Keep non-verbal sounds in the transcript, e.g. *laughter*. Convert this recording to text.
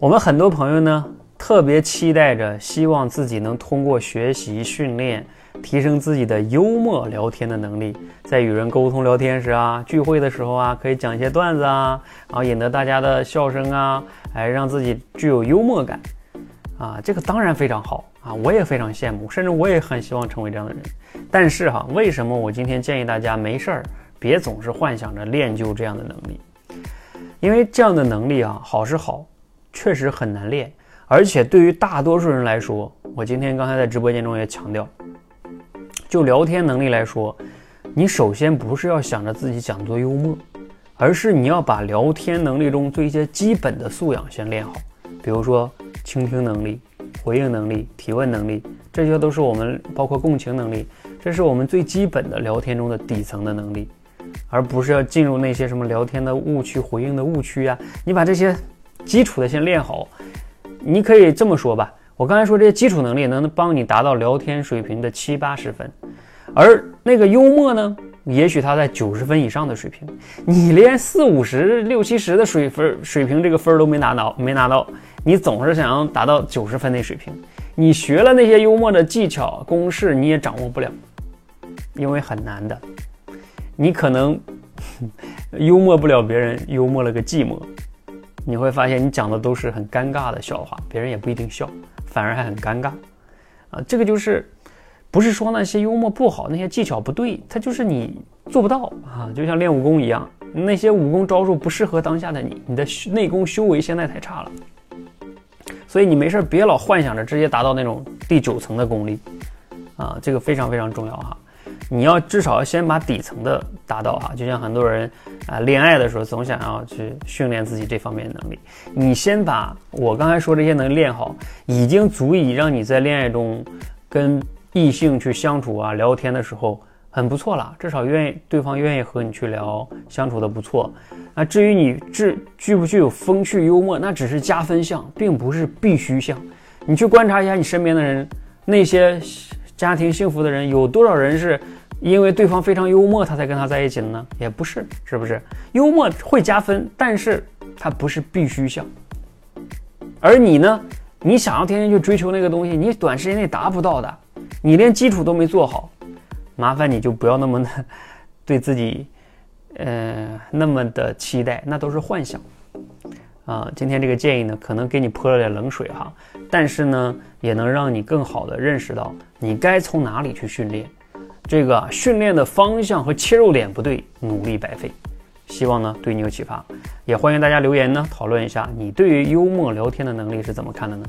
我们很多朋友呢，特别期待着，希望自己能通过学习训练，提升自己的幽默聊天的能力，在与人沟通聊天时啊，聚会的时候啊，可以讲一些段子啊，然后引得大家的笑声啊，哎，让自己具有幽默感啊，这个当然非常好啊，我也非常羡慕，甚至我也很希望成为这样的人。但是哈，为什么我今天建议大家没事儿别总是幻想着练就这样的能力？因为这样的能力啊，好是好。确实很难练，而且对于大多数人来说，我今天刚才在直播间中也强调，就聊天能力来说，你首先不是要想着自己讲多幽默，而是你要把聊天能力中最一些基本的素养先练好，比如说倾听能力、回应能力、提问能力，这些都是我们包括共情能力，这是我们最基本的聊天中的底层的能力，而不是要进入那些什么聊天的误区、回应的误区呀，你把这些。基础的先练好，你可以这么说吧。我刚才说这些基础能力能帮你达到聊天水平的七八十分，而那个幽默呢，也许他在九十分以上的水平。你连四五十六七十的水分水平这个分都没拿到，没拿到，你总是想要达到九十分的水平，你学了那些幽默的技巧公式，你也掌握不了，因为很难的。你可能幽默不了别人，幽默了个寂寞。你会发现，你讲的都是很尴尬的笑话，别人也不一定笑，反而还很尴尬，啊，这个就是，不是说那些幽默不好，那些技巧不对，它就是你做不到啊，就像练武功一样，那些武功招数不适合当下的你，你的内功修为现在太差了，所以你没事别老幻想着直接达到那种第九层的功力，啊，这个非常非常重要哈。你要至少要先把底层的达到哈，就像很多人啊，恋爱的时候总想要去训练自己这方面能力。你先把我刚才说这些能力练好，已经足以让你在恋爱中跟异性去相处啊、聊天的时候很不错了，至少愿意对方愿意和你去聊，相处的不错。那至于你具具不具有风趣幽默，那只是加分项，并不是必须项。你去观察一下你身边的人，那些家庭幸福的人，有多少人是？因为对方非常幽默，他才跟他在一起的呢？也不是，是不是？幽默会加分，但是它不是必须项。而你呢？你想要天天去追求那个东西，你短时间内达不到的，你连基础都没做好，麻烦你就不要那么的 *laughs* 对自己，呃，那么的期待，那都是幻想。啊，今天这个建议呢，可能给你泼了点冷水哈，但是呢，也能让你更好的认识到你该从哪里去训练。这个训练的方向和切入点不对，努力白费。希望呢对你有启发，也欢迎大家留言呢讨论一下，你对于幽默聊天的能力是怎么看的呢？